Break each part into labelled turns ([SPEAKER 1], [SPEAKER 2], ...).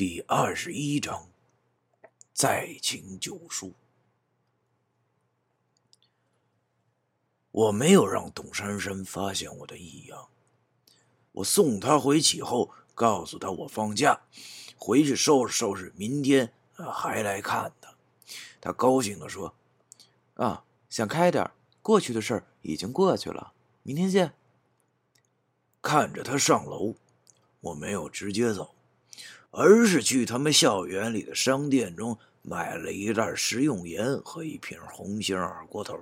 [SPEAKER 1] 第二十一章，再请九叔。我没有让董珊珊发现我的异样。我送她回去后，告诉她我放假，回去收拾收拾，明天还来看她。她高兴的说：“
[SPEAKER 2] 啊，想开点，过去的事儿已经过去了，明天见。”
[SPEAKER 1] 看着她上楼，我没有直接走。而是去他们校园里的商店中买了一袋食用盐和一瓶红星二锅头，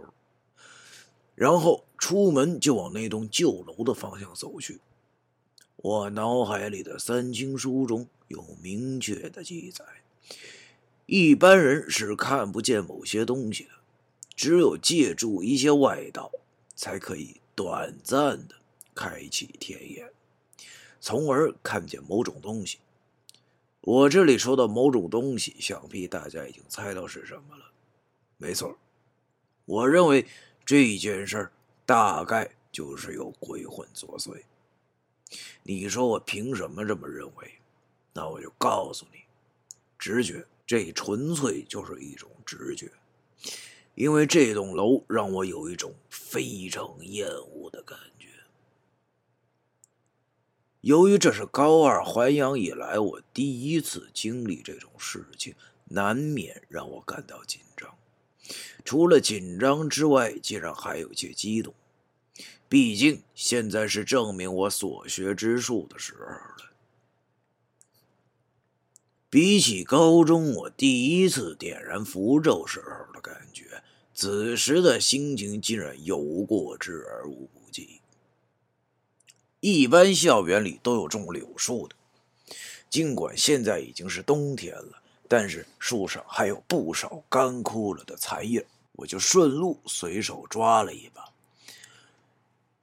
[SPEAKER 1] 然后出门就往那栋旧楼的方向走去。我脑海里的三清书中有明确的记载：一般人是看不见某些东西的，只有借助一些外道，才可以短暂的开启天眼，从而看见某种东西。我这里说的某种东西，想必大家已经猜到是什么了。没错，我认为这件事大概就是有鬼魂作祟。你说我凭什么这么认为？那我就告诉你，直觉，这纯粹就是一种直觉。因为这栋楼让我有一种非常厌恶的感觉。由于这是高二淮阳以来我第一次经历这种事情，难免让我感到紧张。除了紧张之外，竟然还有些激动。毕竟现在是证明我所学之术的时候了。比起高中我第一次点燃符咒时候的感觉，此时的心情竟然有过之而无不。一般校园里都有种柳树的，尽管现在已经是冬天了，但是树上还有不少干枯了的残叶。我就顺路随手抓了一把。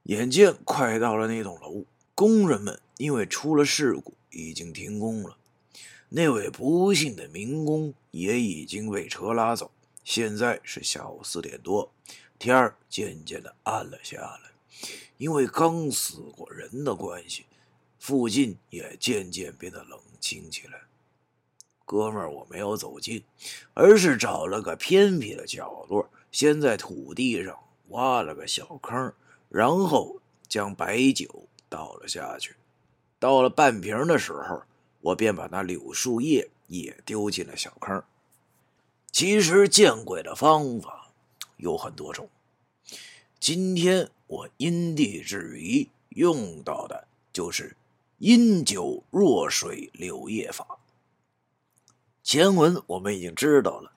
[SPEAKER 1] 眼见快到了那栋楼，工人们因为出了事故已经停工了，那位不幸的民工也已经被车拉走。现在是下午四点多，天儿渐渐的暗了下来。因为刚死过人的关系，附近也渐渐变得冷清起来。哥们儿，我没有走近，而是找了个偏僻的角落，先在土地上挖了个小坑，然后将白酒倒了下去。到了半瓶的时候，我便把那柳树叶也丢进了小坑。其实见鬼的方法有很多种。今天我因地制宜用到的就是因酒若水柳叶法。前文我们已经知道了，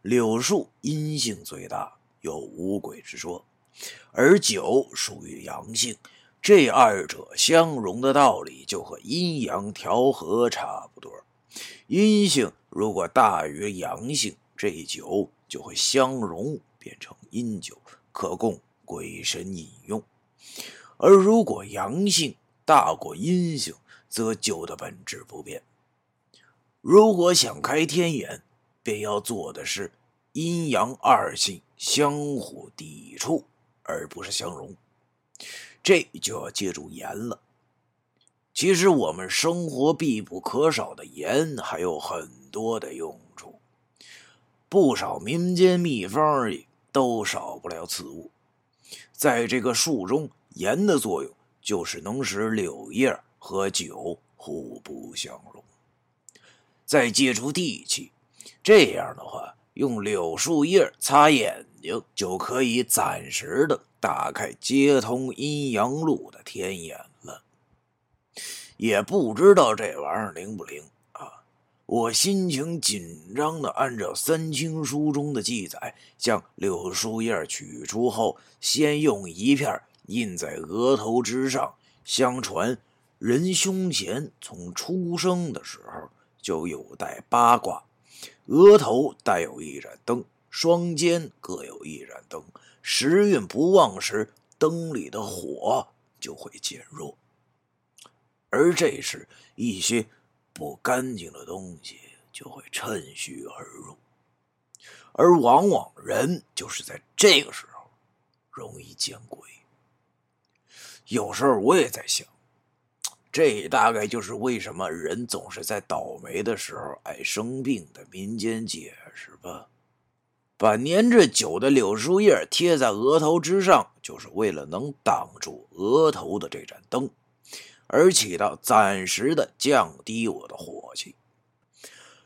[SPEAKER 1] 柳树阴性最大，有五鬼之说，而酒属于阳性，这二者相融的道理就和阴阳调和差不多。阴性如果大于阳性，这酒就会相融，变成阴酒，可供。鬼神引用，而如果阳性大过阴性，则酒的本质不变。如果想开天眼，便要做的是阴阳二性相互抵触，而不是相融。这就要借助盐了。其实我们生活必不可少的盐还有很多的用处，不少民间秘方里都少不了此物。在这个树中，盐的作用就是能使柳叶和酒互不相容。再借助地气，这样的话，用柳树叶擦眼睛，就可以暂时的打开接通阴阳路的天眼了。也不知道这玩意儿灵不灵。我心情紧张的按照三清书中的记载，将柳树叶取出后，先用一片印在额头之上。相传，人胸前从出生的时候就有带八卦，额头带有一盏灯，双肩各有一盏灯。时运不旺时，灯里的火就会减弱，而这时一些。不干净的东西就会趁虚而入，而往往人就是在这个时候容易见鬼。有时候我也在想，这大概就是为什么人总是在倒霉的时候爱生病的民间解释吧。把粘着酒的柳树叶贴在额头之上，就是为了能挡住额头的这盏灯，而起到暂时的降低我的火气。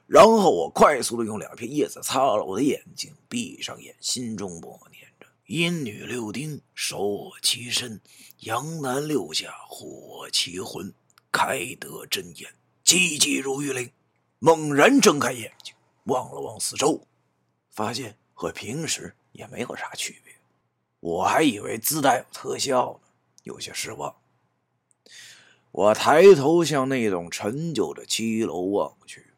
[SPEAKER 1] 然后我快速的用两片叶子擦了我的眼睛，闭上眼，心中默念着：“阴女六丁，手我其身；阳男六甲，护我其魂。”开得真眼，寂寂如律令，猛然睁开眼睛，望了望四周，发现和平时也没有啥区别。我还以为自带有特效呢，有些失望。我抬头向那栋陈旧的七楼望去。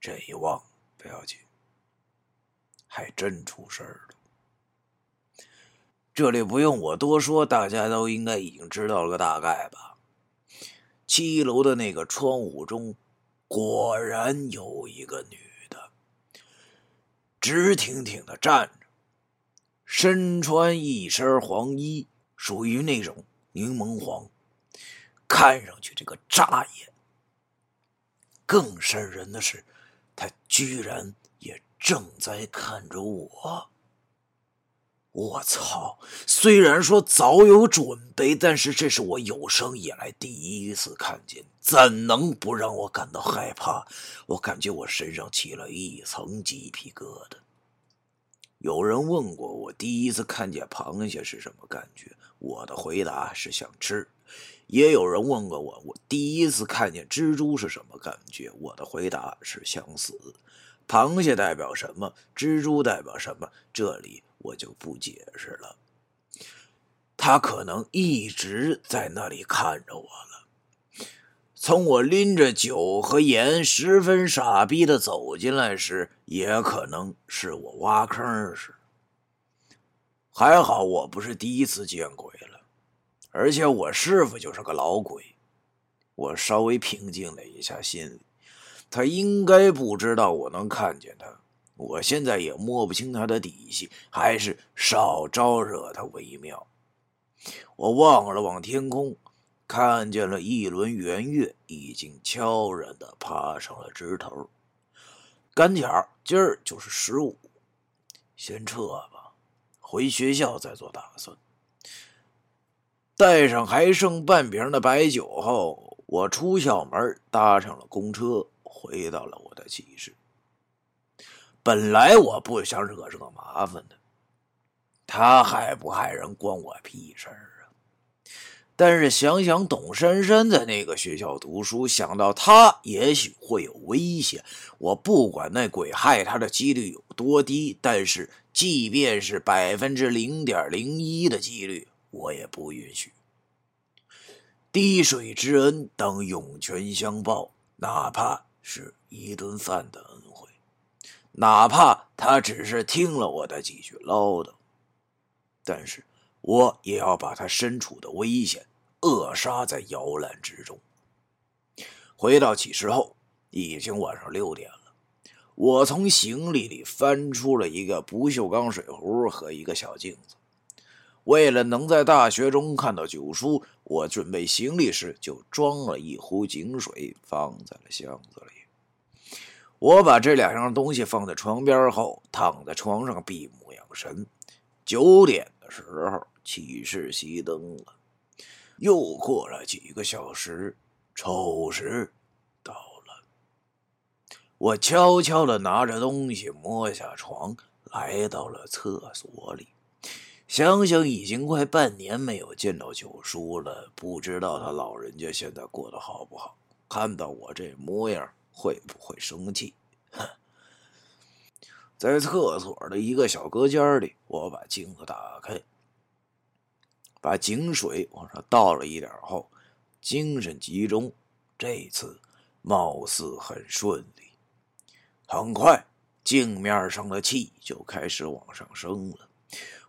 [SPEAKER 1] 这一望不要紧，还真出事儿了。这里不用我多说，大家都应该已经知道了个大概吧。七楼的那个窗户中，果然有一个女的，直挺挺的站着，身穿一身黄衣，属于那种柠檬黄，看上去这个扎眼。更瘆人的是。他居然也正在看着我！我操！虽然说早有准备，但是这是我有生以来第一次看见，怎能不让我感到害怕？我感觉我身上起了一层鸡皮疙瘩。有人问过我第一次看见螃蟹是什么感觉，我的回答是想吃。也有人问过我，我第一次看见蜘蛛是什么感觉？我的回答是想死。螃蟹代表什么？蜘蛛代表什么？这里我就不解释了。他可能一直在那里看着我了。从我拎着酒和盐，十分傻逼的走进来时，也可能是我挖坑时。还好我不是第一次见鬼了。而且我师傅就是个老鬼，我稍微平静了一下心里，他应该不知道我能看见他，我现在也摸不清他的底细，还是少招惹他为妙。我望了望天空，看见了一轮圆月已经悄然的爬上了枝头。赶巧今儿就是十五，先撤吧，回学校再做打算。带上还剩半瓶的白酒后，我出校门，搭上了公车，回到了我的寝室。本来我不想惹这个麻烦的，他害不害人关我屁事啊！但是想想董珊珊在那个学校读书，想到她也许会有危险，我不管那鬼害她的几率有多低，但是即便是百分之零点零一的几率。我也不允许。滴水之恩当涌泉相报，哪怕是一顿饭的恩惠，哪怕他只是听了我的几句唠叨，但是我也要把他身处的危险扼杀在摇篮之中。回到寝室后，已经晚上六点了。我从行李里翻出了一个不锈钢水壶和一个小镜子。为了能在大学中看到九叔，我准备行李时就装了一壶井水，放在了箱子里。我把这两样东西放在床边后，躺在床上闭目养神。九点的时候，寝室熄灯了。又过了几个小时，丑时到了。我悄悄地拿着东西摸下床，来到了厕所里。想想已经快半年没有见到九叔了，不知道他老人家现在过得好不好？看到我这模样会不会生气？哼！在厕所的一个小隔间里，我把镜子打开，把井水往上倒了一点后，精神集中，这次貌似很顺利。很快，镜面上的气就开始往上升了。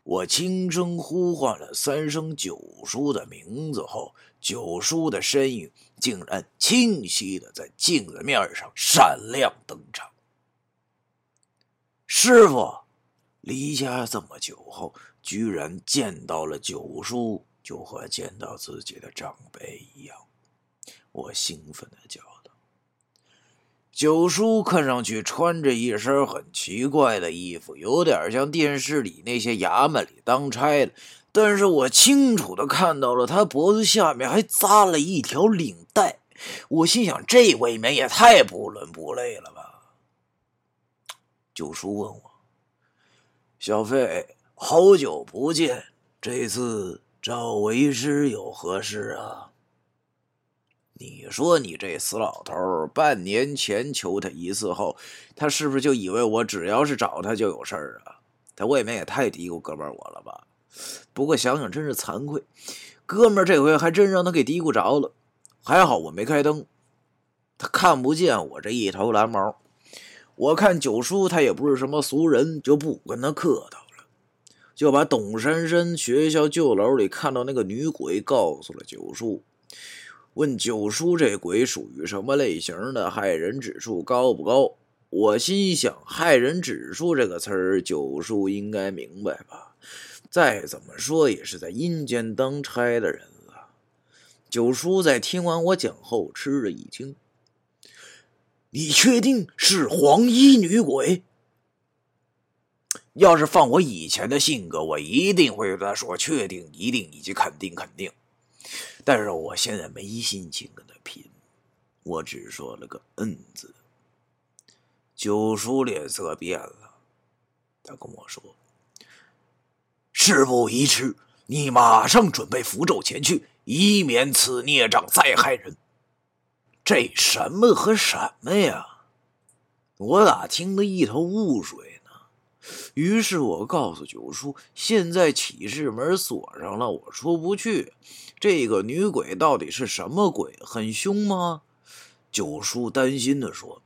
[SPEAKER 1] 我轻声呼唤了三声九叔的名字后，九叔的身影竟然清晰的在镜子面上闪亮登场。师傅，离家这么久后，居然见到了九叔，就和见到自己的长辈一样。我兴奋的叫。九叔看上去穿着一身很奇怪的衣服，有点像电视里那些衙门里当差的。但是我清楚的看到了他脖子下面还扎了一条领带。我心想，这未免也太不伦不类了吧？九叔问我：“小费，好久不见，这次找为师有何事啊？”你说你这死老头，半年前求他一次后，他是不是就以为我只要是找他就有事儿啊？他未免也太低估哥们儿我了吧？不过想想真是惭愧，哥们儿这回还真让他给嘀咕着了。还好我没开灯，他看不见我这一头蓝毛。我看九叔他也不是什么俗人，就不跟他客套了，就把董珊珊学校旧楼里看到那个女鬼告诉了九叔。问九叔这鬼属于什么类型的，害人指数高不高？我心想，害人指数这个词儿，九叔应该明白吧？再怎么说也是在阴间当差的人了。九叔在听完我讲后吃了一惊：“你确定是黄衣女鬼？要是放我以前的性格，我一定会对他说确定、一定以及肯定、肯定。”但是我现在没心情跟他拼，我只说了个“嗯”字。九叔脸色变了，他跟我说：“事不宜迟，你马上准备符咒前去，以免此孽障再害人。”这什么和什么呀？我咋听得一头雾水？于是我告诉九叔：“现在启示门锁上了，我出不去。”这个女鬼到底是什么鬼？很凶吗？九叔担心的说：“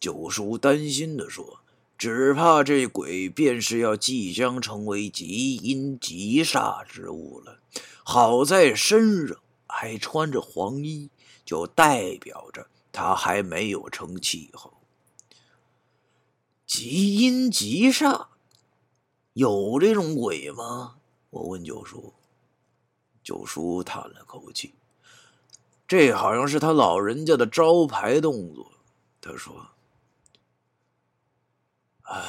[SPEAKER 1] 九叔担心的说，只怕这鬼便是要即将成为极阴极煞之物了。好在身上还穿着黄衣，就代表着他还没有成气候。极阴极煞，有这种鬼吗？”我问九叔。九叔叹了口气，这好像是他老人家的招牌动作。他说：“啊，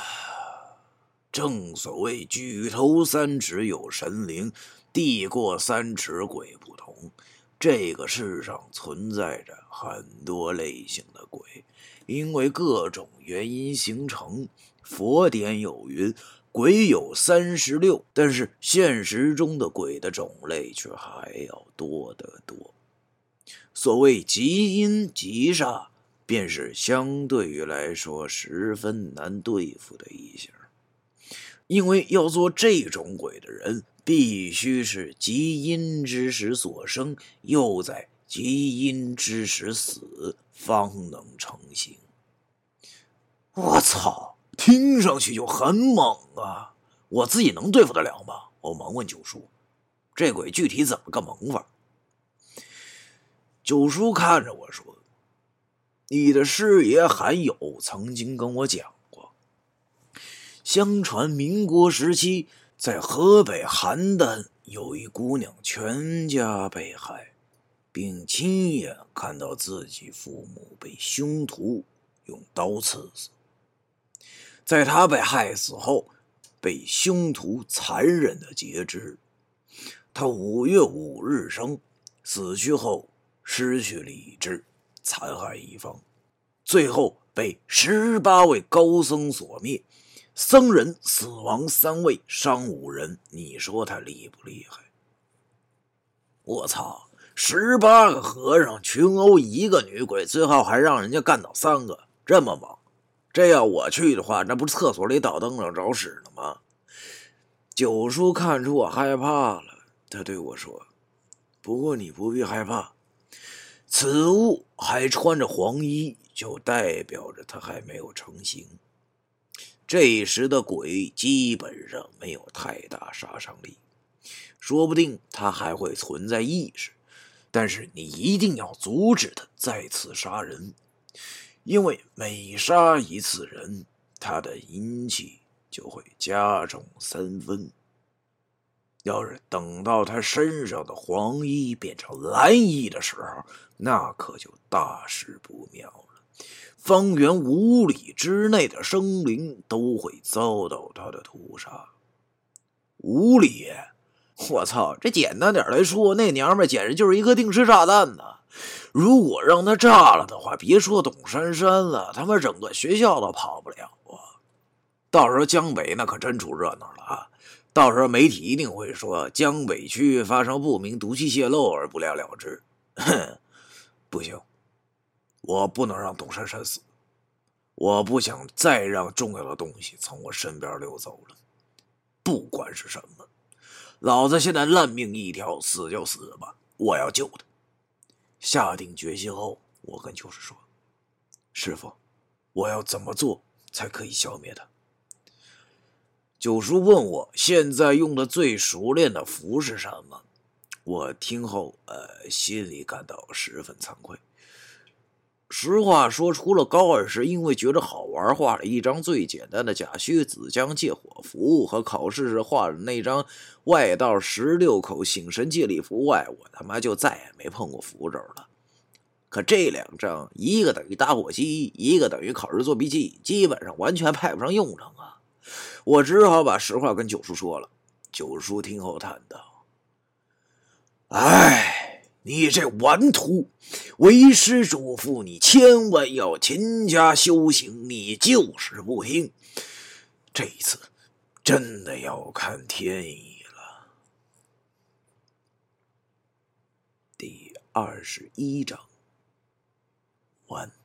[SPEAKER 1] 正所谓举头三尺有神灵，地过三尺鬼不同。这个世上存在着很多类型的鬼，因为各种原因形成。佛典有云。”鬼有三十六，但是现实中的鬼的种类却还要多得多。所谓极阴极煞，便是相对于来说十分难对付的一型。因为要做这种鬼的人，必须是极阴之时所生，又在极阴之时死，方能成形。我操！听上去就很猛啊！我自己能对付得了吗？我忙问九叔：“这鬼具体怎么个猛法？”九叔看着我说：“你的师爷韩友曾经跟我讲过，相传民国时期在河北邯郸有一姑娘全家被害，并亲眼看到自己父母被凶徒用刀刺死。”在他被害死后，被凶徒残忍的截肢。他五月五日生，死去后失去理智，残害一方，最后被十八位高僧所灭。僧人死亡三位，伤五人。你说他厉不厉害？我操！十八个和尚群殴一个女鬼，最后还让人家干倒三个，这么猛！这要我去的话，那不是厕所里倒灯笼找屎呢吗？九叔看出我害怕了，他对我说：“不过你不必害怕，此物还穿着黄衣，就代表着他还没有成型。这时的鬼基本上没有太大杀伤力，说不定他还会存在意识，但是你一定要阻止他再次杀人。”因为每杀一次人，他的阴气就会加重三分。要是等到他身上的黄衣变成蓝衣的时候，那可就大事不妙了。方圆五里之内的生灵都会遭到他的屠杀。五里，我操！这简单点来说，那娘们简直就是一颗定时炸弹呐！如果让他炸了的话，别说董珊珊了，他们整个学校都跑不了啊！到时候江北那可真出热闹了啊！到时候媒体一定会说江北区发生不明毒气泄漏而不了了之。哼，不行，我不能让董珊珊死，我不想再让重要的东西从我身边溜走了。不管是什么，老子现在烂命一条，死就死吧，我要救他。下定决心后，我跟九叔说：“师傅，我要怎么做才可以消灭他？”九叔问我现在用的最熟练的符是什么，我听后，呃，心里感到十分惭愧。实话说，除了高二时因为觉得好玩画了一张最简单的假虚子江借火符，和考试时画的那张外道十六口醒神借力符外，我他妈就再也没碰过符咒了。可这两张，一个等于打火机，一个等于考试作弊器，基本上完全派不上用场啊！我只好把实话跟九叔说了。九叔听后叹道：“唉。”你这顽徒，为师嘱咐你，千万要勤加修行。你就是不听，这一次真的要看天意了。第二十一章完。